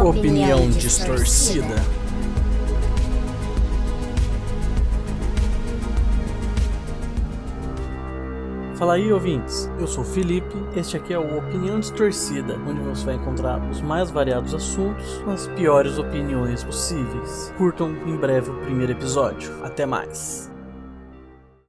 Opinião distorcida. Fala aí, ouvintes. Eu sou o Felipe. Este aqui é o Opinião Distorcida, onde você vai encontrar os mais variados assuntos com as piores opiniões possíveis. Curtam em breve o primeiro episódio. Até mais.